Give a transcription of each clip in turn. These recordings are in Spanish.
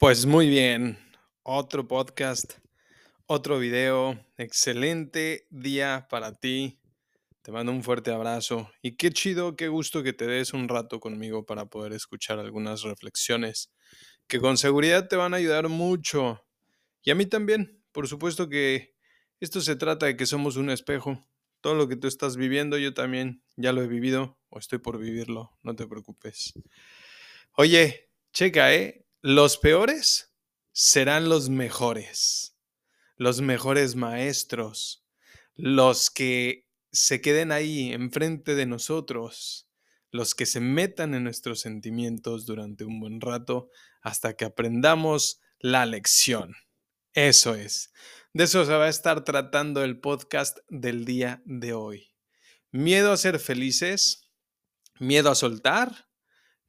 Pues muy bien, otro podcast, otro video, excelente día para ti. Te mando un fuerte abrazo y qué chido, qué gusto que te des un rato conmigo para poder escuchar algunas reflexiones que con seguridad te van a ayudar mucho. Y a mí también, por supuesto que esto se trata de que somos un espejo. Todo lo que tú estás viviendo, yo también ya lo he vivido o estoy por vivirlo, no te preocupes. Oye, checa, ¿eh? Los peores serán los mejores, los mejores maestros, los que se queden ahí enfrente de nosotros, los que se metan en nuestros sentimientos durante un buen rato hasta que aprendamos la lección. Eso es. De eso se va a estar tratando el podcast del día de hoy. Miedo a ser felices, miedo a soltar,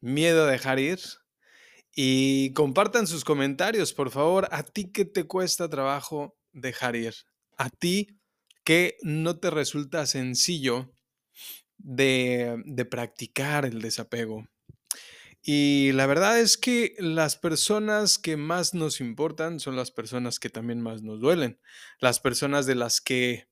miedo a dejar ir y compartan sus comentarios, por favor. ¿A ti qué te cuesta trabajo dejar ir? ¿A ti qué no te resulta sencillo de, de practicar el desapego? Y la verdad es que las personas que más nos importan son las personas que también más nos duelen, las personas de las que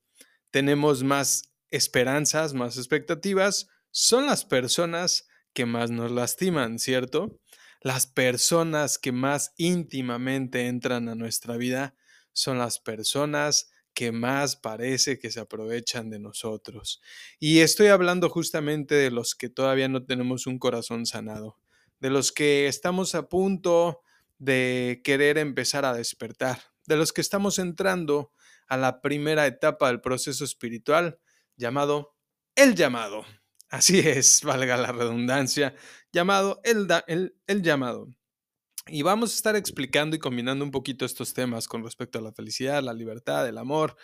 tenemos más esperanzas, más expectativas, son las personas que más nos lastiman, ¿cierto? Las personas que más íntimamente entran a nuestra vida son las personas que más parece que se aprovechan de nosotros. Y estoy hablando justamente de los que todavía no tenemos un corazón sanado, de los que estamos a punto de querer empezar a despertar, de los que estamos entrando a la primera etapa del proceso espiritual llamado el llamado. Así es, valga la redundancia, llamado el, el, llamado. Y vamos a estar explicando y combinando un poquito estos temas con respecto a la felicidad, la libertad, el amor,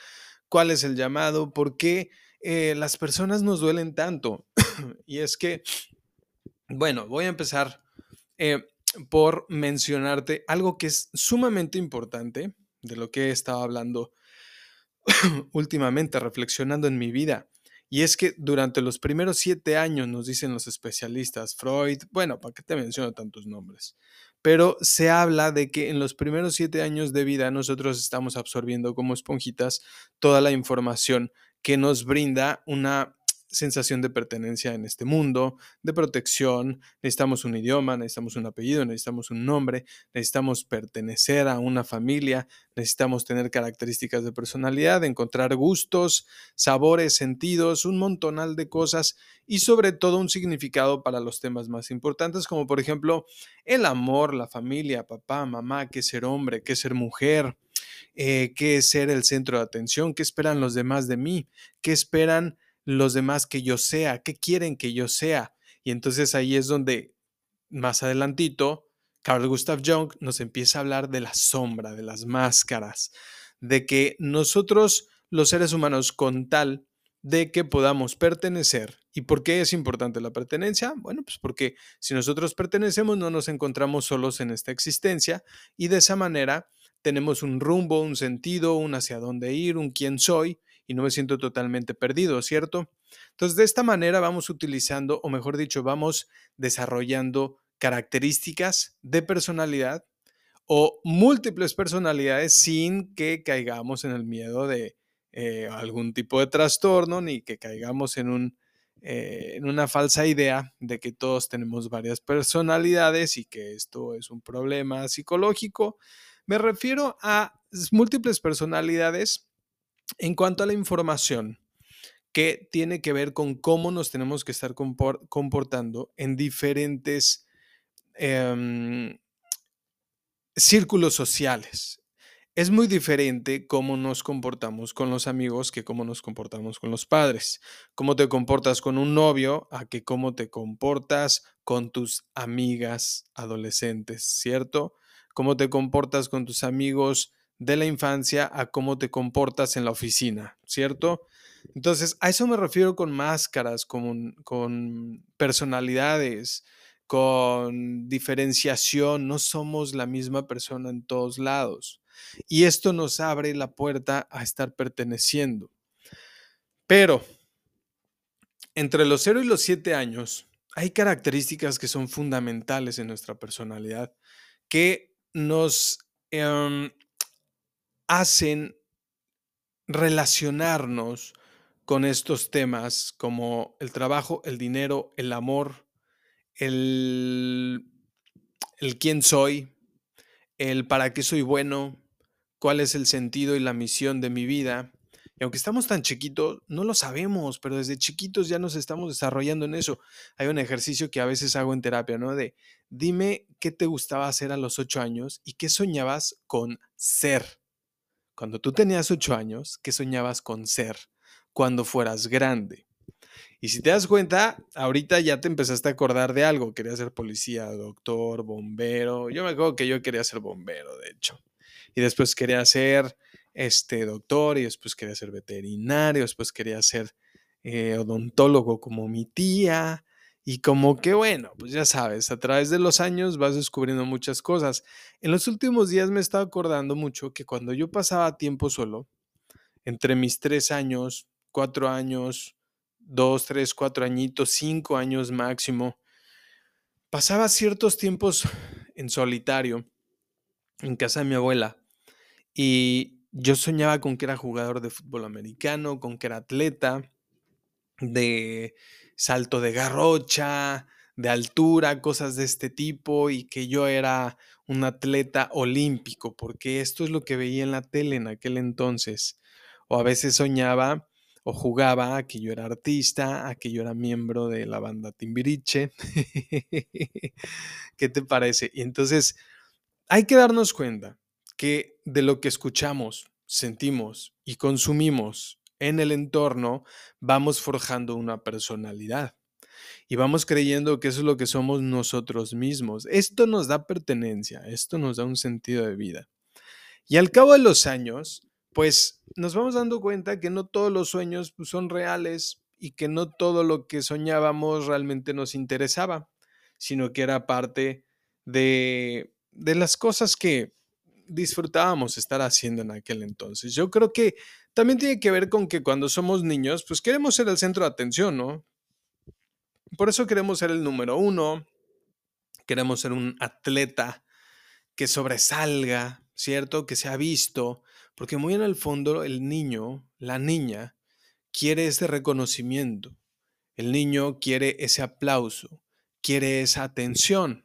cuál es el llamado, por qué eh, las personas nos duelen tanto. y es que, bueno, voy a empezar eh, por mencionarte algo que es sumamente importante de lo que he estado hablando últimamente, reflexionando en mi vida. Y es que durante los primeros siete años, nos dicen los especialistas, Freud, bueno, ¿para qué te menciono tantos nombres? Pero se habla de que en los primeros siete años de vida nosotros estamos absorbiendo como esponjitas toda la información que nos brinda una sensación de pertenencia en este mundo, de protección, necesitamos un idioma, necesitamos un apellido, necesitamos un nombre, necesitamos pertenecer a una familia, necesitamos tener características de personalidad, encontrar gustos, sabores, sentidos, un montonal de cosas y sobre todo un significado para los temas más importantes como por ejemplo el amor, la familia, papá, mamá, qué ser hombre, qué ser mujer, eh, qué es ser el centro de atención, qué esperan los demás de mí, qué esperan los demás que yo sea, qué quieren que yo sea. Y entonces ahí es donde más adelantito Carl Gustav Jung nos empieza a hablar de la sombra, de las máscaras, de que nosotros los seres humanos con tal de que podamos pertenecer. ¿Y por qué es importante la pertenencia? Bueno, pues porque si nosotros pertenecemos no nos encontramos solos en esta existencia y de esa manera tenemos un rumbo, un sentido, un hacia dónde ir, un quién soy y no me siento totalmente perdido, ¿cierto? Entonces, de esta manera vamos utilizando, o mejor dicho, vamos desarrollando características de personalidad o múltiples personalidades sin que caigamos en el miedo de eh, algún tipo de trastorno ni que caigamos en, un, eh, en una falsa idea de que todos tenemos varias personalidades y que esto es un problema psicológico. Me refiero a múltiples personalidades en cuanto a la información que tiene que ver con cómo nos tenemos que estar comportando en diferentes em, círculos sociales. Es muy diferente cómo nos comportamos con los amigos que cómo nos comportamos con los padres. Cómo te comportas con un novio a que cómo te comportas con tus amigas adolescentes, ¿cierto? Cómo te comportas con tus amigos de la infancia a cómo te comportas en la oficina, ¿cierto? Entonces, a eso me refiero con máscaras, con, con personalidades, con diferenciación. No somos la misma persona en todos lados. Y esto nos abre la puerta a estar perteneciendo. Pero, entre los 0 y los 7 años, hay características que son fundamentales en nuestra personalidad que nos em, hacen relacionarnos con estos temas como el trabajo, el dinero, el amor, el, el quién soy, el para qué soy bueno, cuál es el sentido y la misión de mi vida. Y aunque estamos tan chiquitos, no lo sabemos, pero desde chiquitos ya nos estamos desarrollando en eso. Hay un ejercicio que a veces hago en terapia, ¿no? De dime qué te gustaba hacer a los ocho años y qué soñabas con ser. Cuando tú tenías ocho años, ¿qué soñabas con ser cuando fueras grande? Y si te das cuenta, ahorita ya te empezaste a acordar de algo. Quería ser policía, doctor, bombero. Yo me acuerdo que yo quería ser bombero, de hecho. Y después quería ser este doctor y después quería ser veterinario, después quería ser eh, odontólogo como mi tía. Y como que bueno, pues ya sabes, a través de los años vas descubriendo muchas cosas. En los últimos días me he estado acordando mucho que cuando yo pasaba tiempo solo, entre mis tres años, cuatro años, dos, tres, cuatro añitos, cinco años máximo, pasaba ciertos tiempos en solitario en casa de mi abuela y yo soñaba con que era jugador de fútbol americano, con que era atleta, de salto de garrocha, de altura, cosas de este tipo, y que yo era un atleta olímpico, porque esto es lo que veía en la tele en aquel entonces. O a veces soñaba o jugaba a que yo era artista, a que yo era miembro de la banda Timbiriche. ¿Qué te parece? Y entonces hay que darnos cuenta que de lo que escuchamos, sentimos y consumimos en el entorno, vamos forjando una personalidad y vamos creyendo que eso es lo que somos nosotros mismos. Esto nos da pertenencia, esto nos da un sentido de vida. Y al cabo de los años, pues nos vamos dando cuenta que no todos los sueños pues, son reales y que no todo lo que soñábamos realmente nos interesaba, sino que era parte de, de las cosas que disfrutábamos estar haciendo en aquel entonces. Yo creo que también tiene que ver con que cuando somos niños, pues queremos ser el centro de atención, ¿no? Por eso queremos ser el número uno, queremos ser un atleta que sobresalga, ¿cierto? Que se ha visto, porque muy en el fondo el niño, la niña, quiere ese reconocimiento, el niño quiere ese aplauso, quiere esa atención.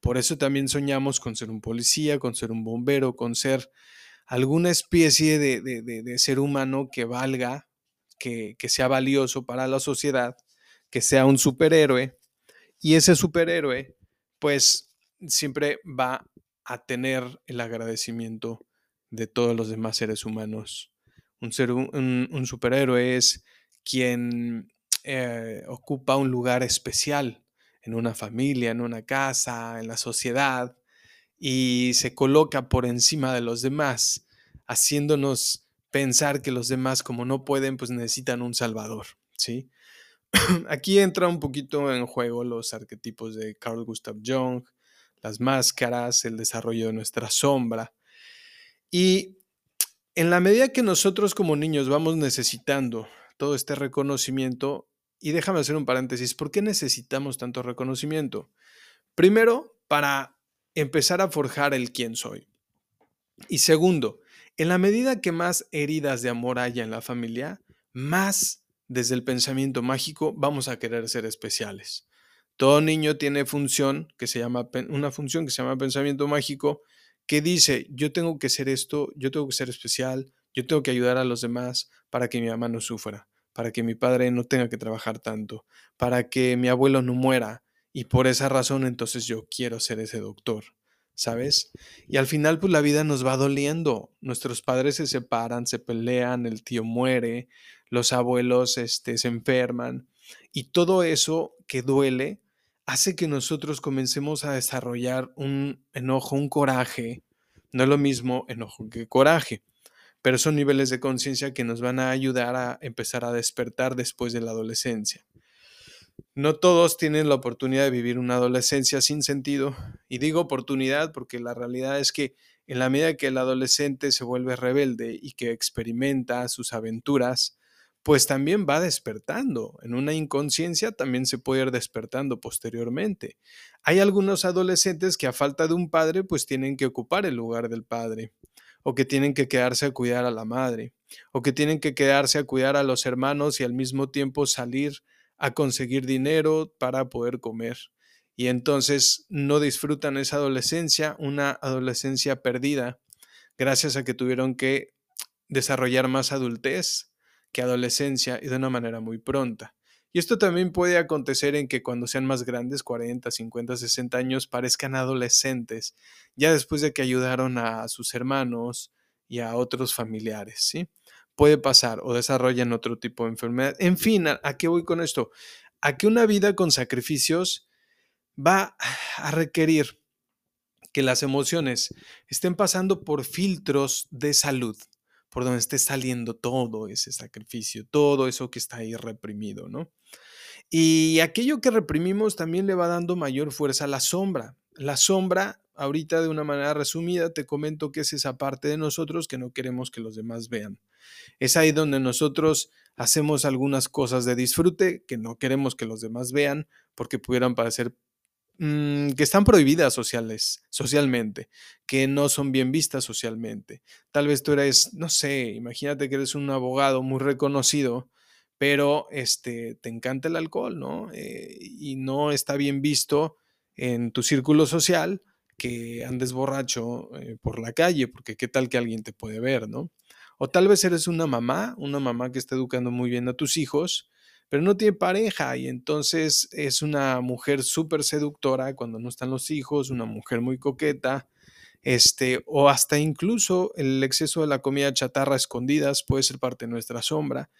Por eso también soñamos con ser un policía, con ser un bombero, con ser alguna especie de, ser humano que valga, que, que sea valioso para la sociedad, que sea un superhéroe. Y ese superhéroe, pues, siempre va a tener el agradecimiento de todos los demás seres humanos. Un, ser, un, superhéroe es quien eh, ocupa un lugar especial en una familia, en una casa, en la sociedad, y se coloca por encima de los demás, haciéndonos pensar que los demás, como no pueden, pues necesitan un salvador, ¿sí? Aquí entra un poquito en juego los arquetipos de Carl Gustav Jung, las máscaras, el desarrollo de nuestra sombra. Y en la medida que nosotros como niños vamos necesitando todo este reconocimiento, y déjame hacer un paréntesis, ¿por qué necesitamos tanto reconocimiento? Primero, para empezar a forjar el quién soy. Y segundo, en la medida que más heridas de amor haya en la familia, más desde el pensamiento mágico vamos a querer ser especiales. Todo niño tiene función que se llama una función que se llama pensamiento mágico que dice, yo tengo que ser esto, yo tengo que ser especial, yo tengo que ayudar a los demás para que mi mamá no sufra para que mi padre no tenga que trabajar tanto, para que mi abuelo no muera. Y por esa razón entonces yo quiero ser ese doctor, ¿sabes? Y al final pues la vida nos va doliendo. Nuestros padres se separan, se pelean, el tío muere, los abuelos este, se enferman. Y todo eso que duele hace que nosotros comencemos a desarrollar un enojo, un coraje. No es lo mismo enojo que coraje pero son niveles de conciencia que nos van a ayudar a empezar a despertar después de la adolescencia. No todos tienen la oportunidad de vivir una adolescencia sin sentido, y digo oportunidad porque la realidad es que en la medida que el adolescente se vuelve rebelde y que experimenta sus aventuras, pues también va despertando. En una inconsciencia también se puede ir despertando posteriormente. Hay algunos adolescentes que a falta de un padre, pues tienen que ocupar el lugar del padre, o que tienen que quedarse a cuidar a la madre, o que tienen que quedarse a cuidar a los hermanos y al mismo tiempo salir a conseguir dinero para poder comer. Y entonces no disfrutan esa adolescencia, una adolescencia perdida, gracias a que tuvieron que desarrollar más adultez que adolescencia y de una manera muy pronta. Y esto también puede acontecer en que cuando sean más grandes, 40, 50, 60 años, parezcan adolescentes, ya después de que ayudaron a sus hermanos y a otros familiares, ¿sí? Puede pasar o desarrollan otro tipo de enfermedad. En fin, ¿a, qué voy con esto? A que una vida con sacrificios va a requerir que las emociones estén pasando por filtros de salud, por donde esté saliendo todo ese sacrificio, todo eso que está ahí reprimido, ¿no? Y aquello que reprimimos también le va dando mayor fuerza a la sombra. La sombra, ahorita de una manera resumida, te comento que es esa parte de nosotros que no queremos que los demás vean. Es ahí donde nosotros hacemos algunas cosas de disfrute que no queremos que los demás vean porque pudieran parecer Mm, que están prohibidas sociales, socialmente, que no son bien vistas socialmente. Tal vez tú eres, no sé, imagínate que eres un abogado muy reconocido, pero este, te encanta el alcohol, ¿no? Eh, y no está bien visto en tu círculo social que andes borracho eh, por la calle, porque qué tal que alguien te puede ver, ¿no? O tal vez eres una mamá, una mamá que está educando muy bien a tus hijos, pero no tiene pareja y entonces es una mujer súper seductora cuando no están los hijos, una mujer muy coqueta, este, o hasta incluso el exceso de la comida chatarra escondidas puede ser parte de nuestra sombra.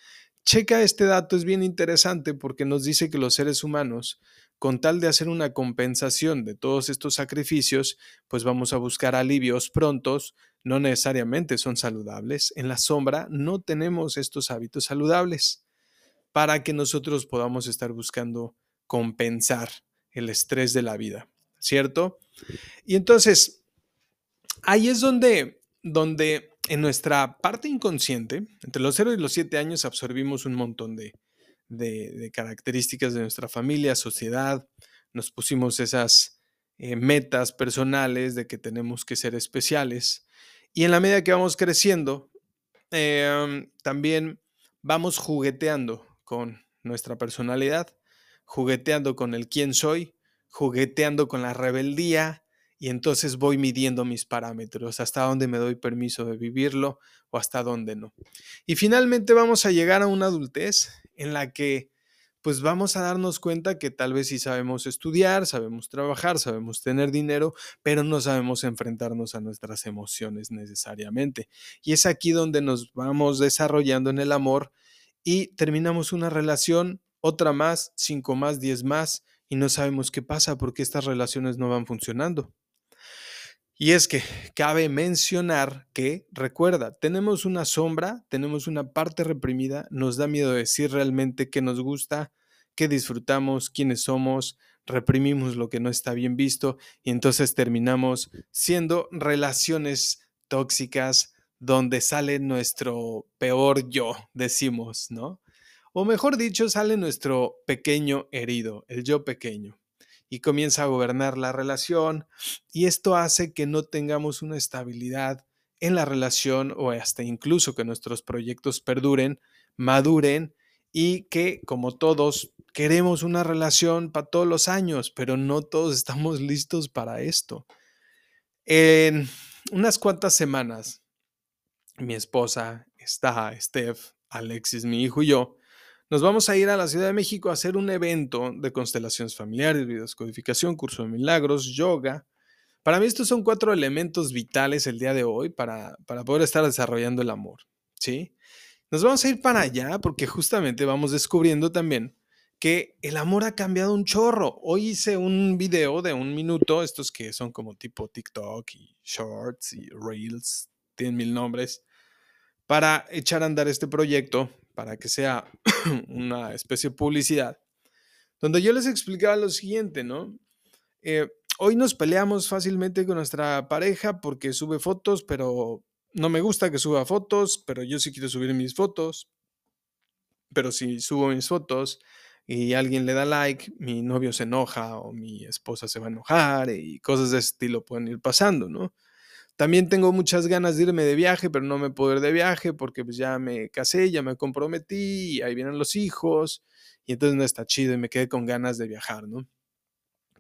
Checa este dato, es bien interesante porque nos dice que los seres humanos, con tal de hacer una compensación de todos estos sacrificios, pues vamos a buscar alivios prontos, no necesariamente son saludables. En la sombra no tenemos estos hábitos saludables para que nosotros podamos estar buscando compensar el estrés de la vida, ¿cierto? Y entonces, ahí es donde, donde en nuestra parte inconsciente, entre los 0 y los 7 años, absorbimos un montón de, de, características de nuestra familia, sociedad, nos pusimos esas eh, metas personales de que tenemos que ser especiales. Y en la medida que vamos creciendo, em, también vamos jugueteando con nuestra personalidad, jugueteando con el quién soy, jugueteando con la rebeldía y entonces voy midiendo mis parámetros, hasta dónde me doy permiso de vivirlo o hasta dónde no. Y finalmente vamos a llegar a una adultez en la que pues vamos a darnos cuenta que tal vez sí sabemos estudiar, sabemos trabajar, sabemos tener dinero, pero no sabemos enfrentarnos a nuestras emociones necesariamente. Y es aquí donde nos vamos desarrollando en el amor y terminamos una relación, otra más, cinco más, diez más, y no sabemos qué pasa porque estas relaciones no van funcionando. Y es que cabe mencionar que, recuerda, tenemos una sombra, tenemos una parte reprimida, nos da miedo decir realmente qué nos gusta, qué disfrutamos, quiénes somos, reprimimos lo que no está bien visto y entonces terminamos siendo relaciones tóxicas, donde sale nuestro peor yo, decimos, ¿no? O mejor dicho, sale nuestro pequeño herido, el yo pequeño, y comienza a gobernar la relación, y esto hace que no tengamos una estabilidad en la relación o hasta incluso que nuestros proyectos perduren, maduren y que, como todos, queremos una relación para todos los años, pero no todos estamos listos para esto. En unas cuantas semanas mi esposa, está Steph, Alexis, mi hijo y yo, nos vamos a ir a la Ciudad de México a hacer un evento de constelaciones familiares, videoscodificación, curso de milagros, yoga. Para mí estos son cuatro elementos vitales el día de hoy para, para poder estar desarrollando el amor, ¿sí? Nos vamos a ir para allá porque justamente vamos descubriendo también que el amor ha cambiado un chorro. Hoy hice un video de un minuto, estos que son como tipo TikTok y shorts y reels, tienen mil nombres, para echar a andar este proyecto, para que sea una especie de publicidad, donde yo les explicaba lo siguiente, ¿no? Eh, hoy nos peleamos fácilmente con nuestra pareja porque sube fotos, pero no me gusta que suba fotos, pero yo sí quiero subir mis fotos. Pero si subo mis fotos y alguien le da like, mi novio se enoja o mi esposa se va a enojar y cosas de ese estilo pueden ir pasando, ¿no? También tengo muchas ganas de irme de viaje, pero no me puedo ir de viaje porque pues ya me casé, ya me comprometí, y ahí vienen los hijos, y entonces no está chido y me quedé con ganas de viajar, ¿no?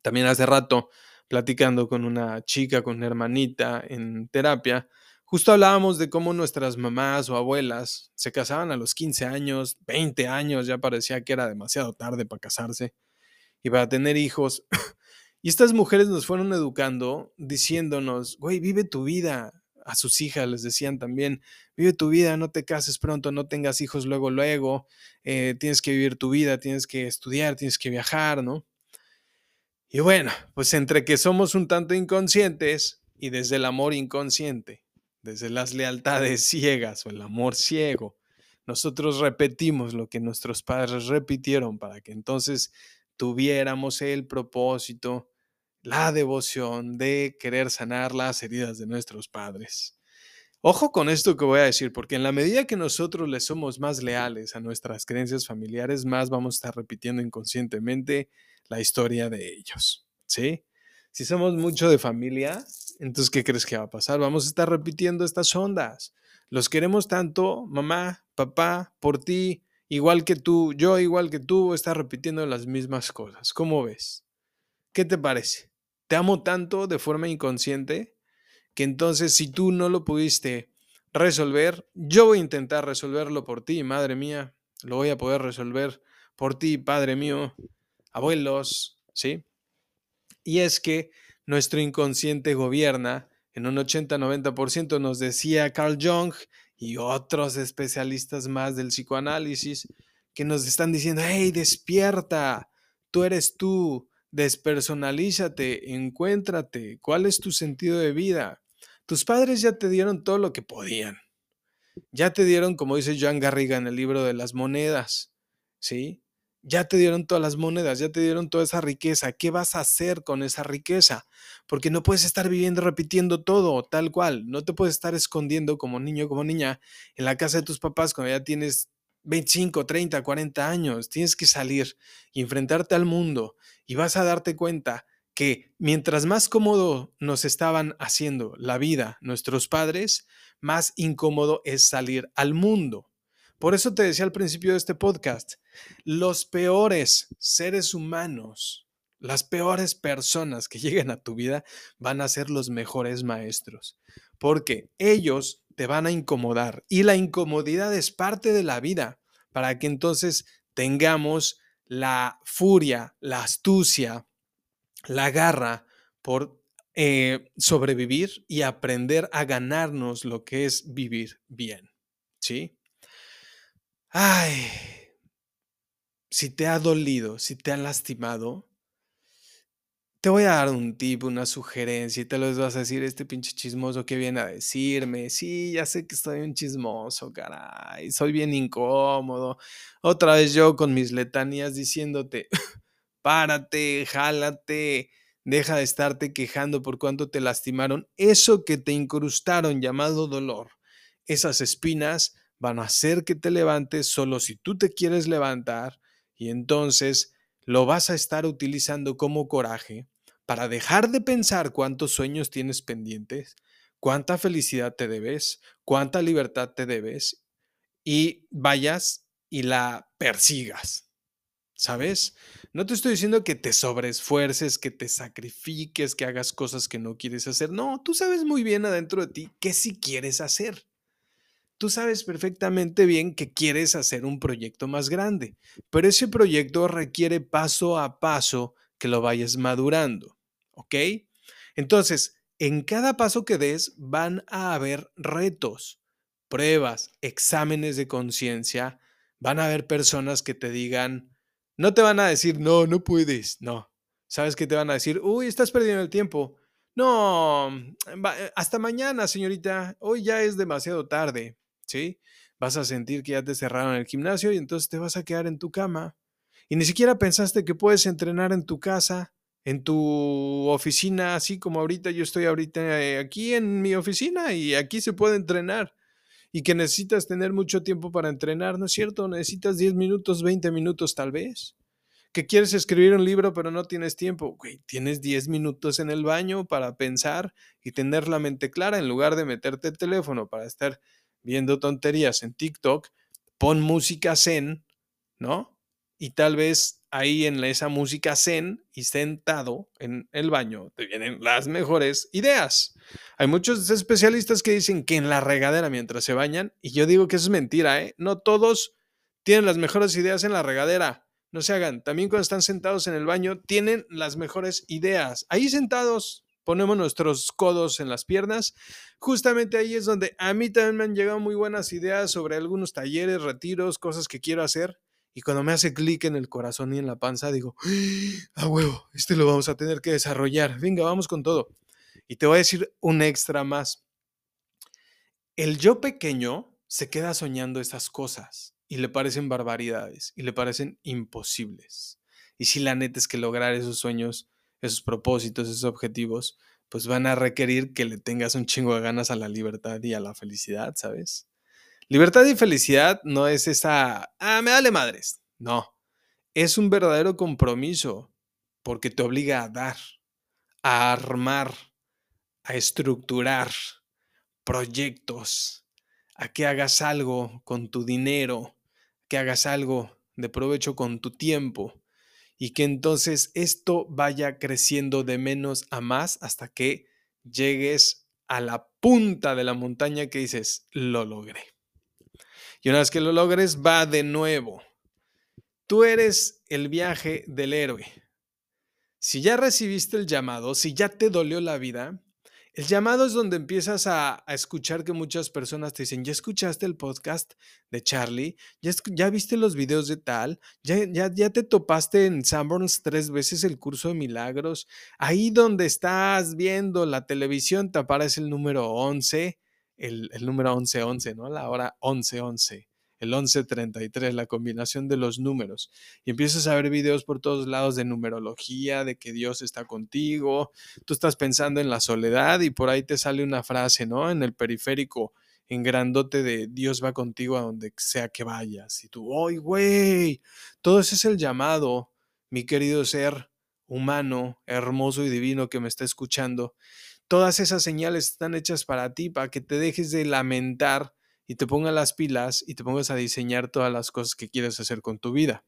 También hace rato, platicando con una chica, con una hermanita en terapia, justo hablábamos de cómo nuestras mamás o abuelas se casaban a los 15 años, 20 años, ya parecía que era demasiado tarde para casarse y para tener hijos. Y estas mujeres nos fueron educando diciéndonos, güey, vive tu vida. A sus hijas les decían también, vive tu vida, no te cases pronto, no tengas hijos luego, luego, eh, tienes que vivir tu vida, tienes que estudiar, tienes que viajar, ¿no? Y bueno, pues entre que somos un tanto inconscientes y desde el amor inconsciente, desde las lealtades ciegas o el amor ciego, nosotros repetimos lo que nuestros padres repitieron para que entonces tuviéramos el propósito, la devoción de querer sanar las heridas de nuestros padres. Ojo con esto que voy a decir, porque en la medida que nosotros le somos más leales a nuestras creencias familiares, más vamos a estar repitiendo inconscientemente la historia de ellos, ¿sí? Si somos mucho de familia, entonces, ¿qué crees que va a pasar? Vamos a estar repitiendo estas ondas. Los queremos tanto, mamá, papá, por ti, igual que tú, yo igual que tú, está repitiendo las mismas cosas. ¿Cómo ves? ¿Qué te parece? Te amo tanto de forma inconsciente que entonces si tú no lo pudiste resolver, yo voy a intentar resolverlo por ti, madre mía. Lo voy a poder resolver por ti, padre mío, abuelos, ¿sí? Y es que nuestro inconsciente gobierna en un 80-90%, nos decía Carl Jung, y otros especialistas más del psicoanálisis que nos están diciendo, hey, despierta, tú eres tú, despersonalízate, encuéntrate, ¿cuál es tu sentido de vida? Tus padres ya te dieron todo lo que podían. Ya te dieron, como dice Joan Garriga en el libro de las monedas, ¿sí? Ya te dieron todas las monedas, ya te dieron toda esa riqueza. ¿Qué vas a hacer con esa riqueza? Porque no puedes estar viviendo repitiendo todo tal cual. No te puedes estar escondiendo como niño, como niña, en la casa de tus papás cuando ya tienes 25, 30, 40 años. Tienes que salir y enfrentarte al mundo y vas a darte cuenta que mientras más cómodo nos estaban haciendo la vida nuestros padres, más incómodo es salir al mundo. Por eso te decía al principio de este podcast, los peores seres humanos, las peores personas que lleguen a tu vida van a ser los mejores maestros, porque ellos te van a incomodar y la incomodidad es parte de la vida para que entonces tengamos la furia, la astucia, la garra por eh, sobrevivir y aprender a ganarnos lo que es vivir bien. ¿Sí? Ay, si te ha dolido, si te han lastimado, te voy a dar un tip, una sugerencia y te lo vas a decir, este pinche chismoso que viene a decirme, sí, ya sé que estoy un chismoso, caray, soy bien incómodo. Otra vez yo con mis letanías diciéndote, párate, jálate, deja de estarte quejando por cuánto te lastimaron. Eso que te incrustaron llamado dolor, esas espinas van a hacer que te levantes solo si tú te quieres levantar y entonces lo vas a estar utilizando como coraje para dejar de pensar cuántos sueños tienes pendientes, cuánta felicidad te debes, cuánta libertad te debes y vayas y la persigas. ¿Sabes? No te estoy diciendo que te sobreesfuerces, que te sacrifiques, que hagas cosas que no quieres hacer. No, tú sabes muy bien adentro de ti qué sí quieres hacer tú sabes perfectamente bien que quieres hacer un proyecto más grande, pero ese proyecto requiere paso a paso que lo vayas madurando, ¿ok? Entonces, en cada paso que des van a haber retos, pruebas, exámenes de conciencia, van a haber personas que te digan, no te van a decir, no, no puedes, no. ¿Sabes qué te van a decir? Uy, estás perdiendo el tiempo. No, eh, hasta mañana, señorita. Hoy ya es demasiado tarde. ¿Sí? Vas a sentir que ya te cerraron el gimnasio y entonces te vas a quedar en tu cama. Y ni siquiera pensaste que puedes entrenar en tu casa, en tu oficina, así como ahorita yo estoy ahorita eh, aquí en mi oficina y aquí se puede entrenar. y que necesitas tener mucho tiempo para entrenar, ¿no es cierto? Necesitas 10 minutos, 20 minutos tal vez. Que quieres escribir un libro pero no tienes tiempo, güey, tienes 10 minutos en el baño para pensar y tener la mente clara en lugar de meterte el teléfono para estar viendo tonterías en TikTok, pon música zen, ¿no? Y tal vez ahí en esa música zen y sentado en el baño te vienen las mejores ideas. Hay muchos especialistas que dicen que en la regadera mientras se bañan, y yo digo que eso es mentira, ¿eh? No todos tienen las mejores ideas en la regadera. No se hagan. También cuando están sentados en el baño, tienen las mejores ideas. Ahí sentados, ponemos nuestros codos en las piernas. Justamente ahí es donde a mí también me han llegado muy buenas ideas sobre algunos talleres, retiros, cosas que quiero hacer. Y cuando me hace clic en el corazón y en la panza, digo, a huevo, este lo vamos a tener que desarrollar. Venga, vamos con todo. Y te voy a decir un extra más. El yo pequeño se queda soñando esas cosas y le parecen barbaridades y le parecen imposibles. Y si la neta es que lograr esos sueños, esos propósitos, esos objetivos, pues van a requerir que le tengas un chingo de ganas a la libertad y a la felicidad, ¿sabes? Libertad y felicidad no es esa, ah, me dale madres. No, es un verdadero compromiso porque te obliga a dar, a armar, a estructurar proyectos, a que hagas algo con tu dinero, que hagas algo de provecho con tu tiempo y que entonces esto vaya creciendo de menos a más hasta que llegues a la punta de la montaña que dices, lo logré. Y una vez que lo logres, va de nuevo. Tú eres el viaje del héroe. Si ya recibiste el llamado, si ya te dolió la vida, el llamado es donde empiezas a, escuchar que muchas personas te dicen, ¿ya escuchaste el podcast de Charlie? ¿Ya, viste los videos de tal? ¿Ya, te topaste en Sanborns tres veces el curso de milagros? Ahí donde estás viendo la televisión te aparece el número 11 el, número 1111, ¿no? La hora 1111, el 1133, la combinación de los números. Y empiezas a ver videos por todos lados de numerología, de que Dios está contigo. Tú estás pensando en la soledad y por ahí te sale una frase, ¿no? En el periférico en grandote de Dios va contigo a donde sea que vayas. Y tú, ¡ay, güey! Todo ese es el llamado, mi querido ser humano, hermoso y divino que me está escuchando todas esas señales están hechas para ti, para que te dejes de lamentar y te pongas las pilas y te pongas a diseñar todas las cosas que quieres hacer con tu vida.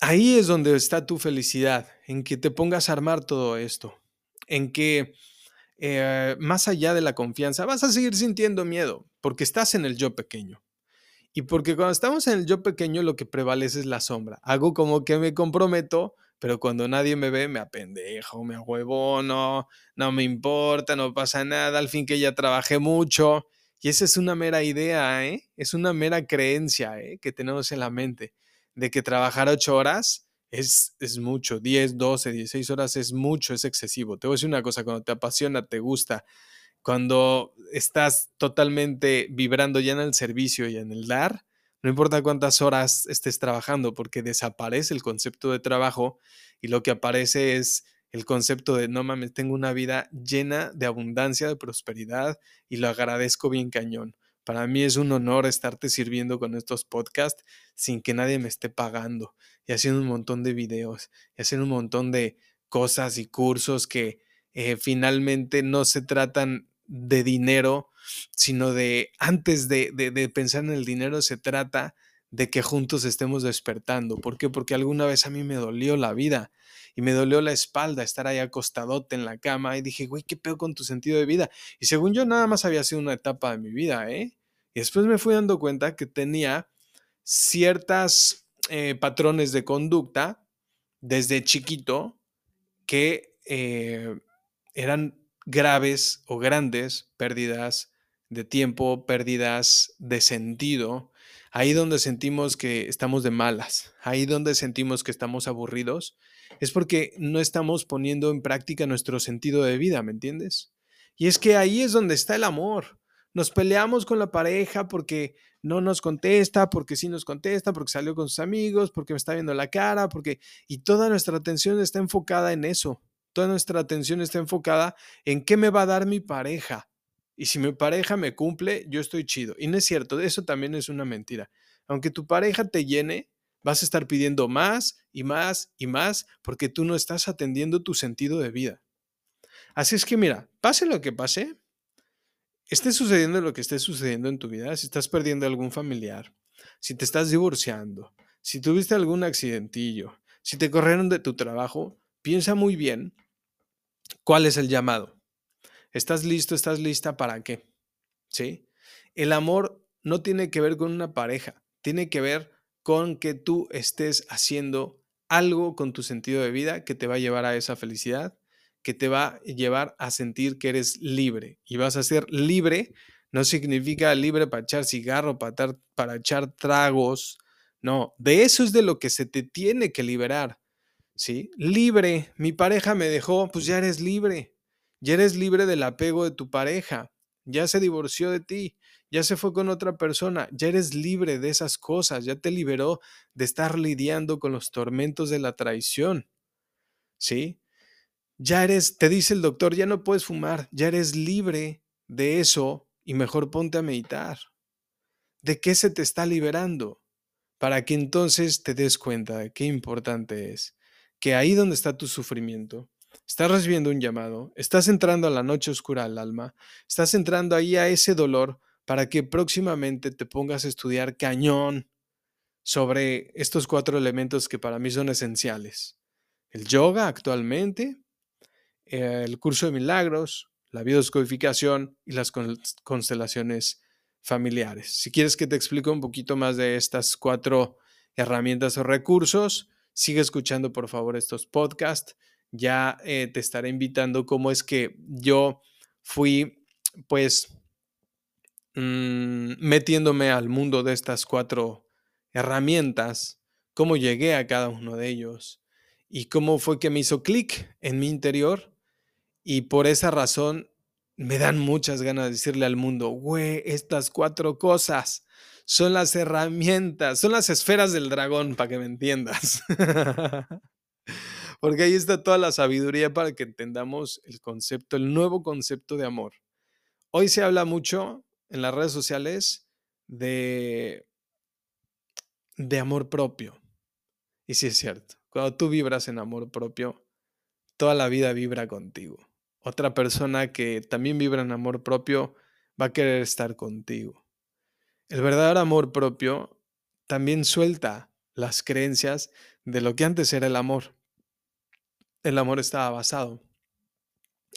Ahí es donde está tu felicidad, en que te pongas a armar todo esto, en que eh, más allá de la confianza vas a seguir sintiendo miedo, porque estás en el yo pequeño. Y porque cuando estamos en el yo pequeño lo que prevalece es la sombra. Hago como que me comprometo, pero cuando nadie me ve me apendejo, me ahuevo, no, no me importa, no pasa nada, al fin que ya trabajé mucho. Y esa es una mera idea, ¿eh? Es una mera creencia, ¿eh? Que tenemos en la mente, de que trabajar ocho horas es, es mucho, 10, 12, 16 horas es mucho, es excesivo. Te voy a decir una cosa, cuando te apasiona, te gusta, cuando estás totalmente vibrando ya en el servicio y en el dar, no importa cuántas horas estés trabajando, porque desaparece el concepto de trabajo y lo que aparece es el concepto de, no mames, tengo una vida llena de abundancia, de prosperidad y lo agradezco bien cañón. Para mí es un honor estarte sirviendo con estos podcasts sin que nadie me esté pagando y haciendo un montón de videos y haciendo un montón de cosas y cursos que eh, finalmente no se tratan de dinero, sino de antes de, pensar en el dinero, se trata de que juntos estemos despertando. ¿Por qué? Porque alguna vez a mí me dolió la vida y me dolió la espalda estar ahí acostadote en la cama y dije, güey, ¿qué peor con tu sentido de vida? Y según yo, nada más había sido una etapa de mi vida, ¿eh? Y después me fui dando cuenta que tenía ciertas eh, patrones de conducta desde chiquito que eh, eran graves o grandes pérdidas de tiempo, pérdidas de sentido, ahí donde sentimos que estamos de malas, ahí donde sentimos que estamos aburridos, es porque no estamos poniendo en práctica nuestro sentido de vida, ¿me entiendes? Y es que ahí es donde está el amor. Nos peleamos con la pareja porque no nos contesta, porque sí nos contesta, porque salió con sus amigos, porque me está viendo la cara, porque... Y toda nuestra atención está enfocada en eso toda nuestra atención está enfocada en qué me va a dar mi pareja. Y si mi pareja me cumple, yo estoy chido. Y no es cierto, eso también es una mentira. Aunque tu pareja te llene, vas a estar pidiendo más y más y más porque tú no estás atendiendo tu sentido de vida. Así es que mira, pase lo que pase, esté sucediendo lo que esté sucediendo en tu vida, si estás perdiendo algún familiar, si te estás divorciando, si tuviste algún accidentillo, si te corrieron de tu trabajo, piensa muy bien cuál es el llamado. ¿Estás listo? ¿Estás lista para qué? ¿Sí? El amor no tiene que ver con una pareja, tiene que ver con que tú estés haciendo algo con tu sentido de vida que te va a llevar a esa felicidad, que te va a llevar a sentir que eres libre. Y vas a ser libre, no significa libre para echar cigarro, para, para echar tragos. No, de eso es de lo que se te tiene que liberar. ¿Sí? Libre. Mi pareja me dejó, pues ya eres libre. Ya eres libre del apego de tu pareja. Ya se divorció de ti. Ya se fue con otra persona. Ya eres libre de esas cosas. Ya te liberó de estar lidiando con los tormentos de la traición. ¿Sí? Ya eres, te dice el doctor, ya no puedes fumar. Ya eres libre de eso y mejor ponte a meditar. ¿De qué se te está liberando? Para que entonces te des cuenta de qué importante es que ahí donde está tu sufrimiento, estás recibiendo un llamado, estás entrando a la noche oscura del alma, estás entrando ahí a ese dolor para que próximamente te pongas a estudiar cañón sobre estos cuatro elementos que para mí son esenciales. El yoga actualmente, el curso de milagros, la biodescodificación y las constelaciones familiares. Si quieres que te explique un poquito más de estas cuatro herramientas o recursos, sigue escuchando por favor estos podcasts. Ya eh, te estaré invitando cómo es que yo fui pues mm, metiéndome al mundo de estas cuatro herramientas, cómo llegué a cada uno de ellos y cómo fue que me hizo clic en mi interior y por esa razón me dan muchas ganas de decirle al mundo, güey, estas cuatro cosas son las herramientas, son las esferas del dragón, para que me entiendas. Porque ahí está toda la sabiduría para que entendamos el concepto, el nuevo concepto de amor. Hoy se habla mucho en las redes sociales de, de amor propio. Y sí es cierto, cuando tú vibras en amor propio, toda la vida vibra contigo. Otra persona que también vibra en amor propio va a querer estar contigo. El verdadero amor propio también suelta las creencias de lo que antes era el amor. El amor estaba basado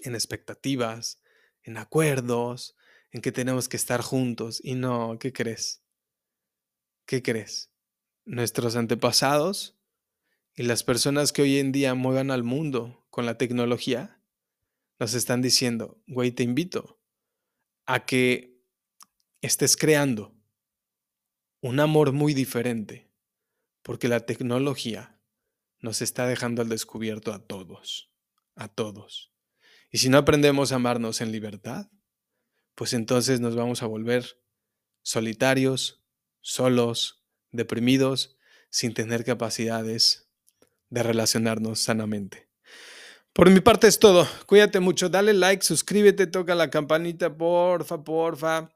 en expectativas, en acuerdos, en que tenemos que estar juntos. Y no, ¿qué crees? ¿Qué crees? Nuestros antepasados y las personas que hoy en día muevan al mundo con la tecnología nos están diciendo, güey, te invito a que estés creando un amor muy diferente, porque la tecnología nos está dejando al descubierto a todos, a todos. Y si no aprendemos a amarnos en libertad, pues entonces nos vamos a volver solitarios, solos, deprimidos, sin tener capacidades de relacionarnos sanamente. Por mi parte es todo. Cuídate mucho, dale like, suscríbete, toca la campanita, porfa, porfa.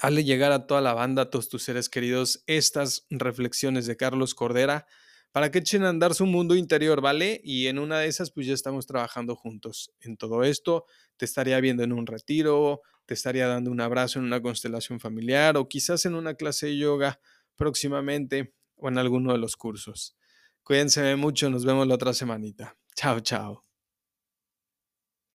Hazle llegar a toda la banda, a todos tus seres queridos, estas reflexiones de Carlos Cordera para que echen a andar su mundo interior, ¿vale? Y en una de esas, pues ya estamos trabajando juntos en todo esto. Te estaría viendo en un retiro, te estaría dando un abrazo en una constelación familiar o quizás en una clase de yoga próximamente o en alguno de los cursos. Cuídense mucho, nos vemos la otra semanita. Chao, chao.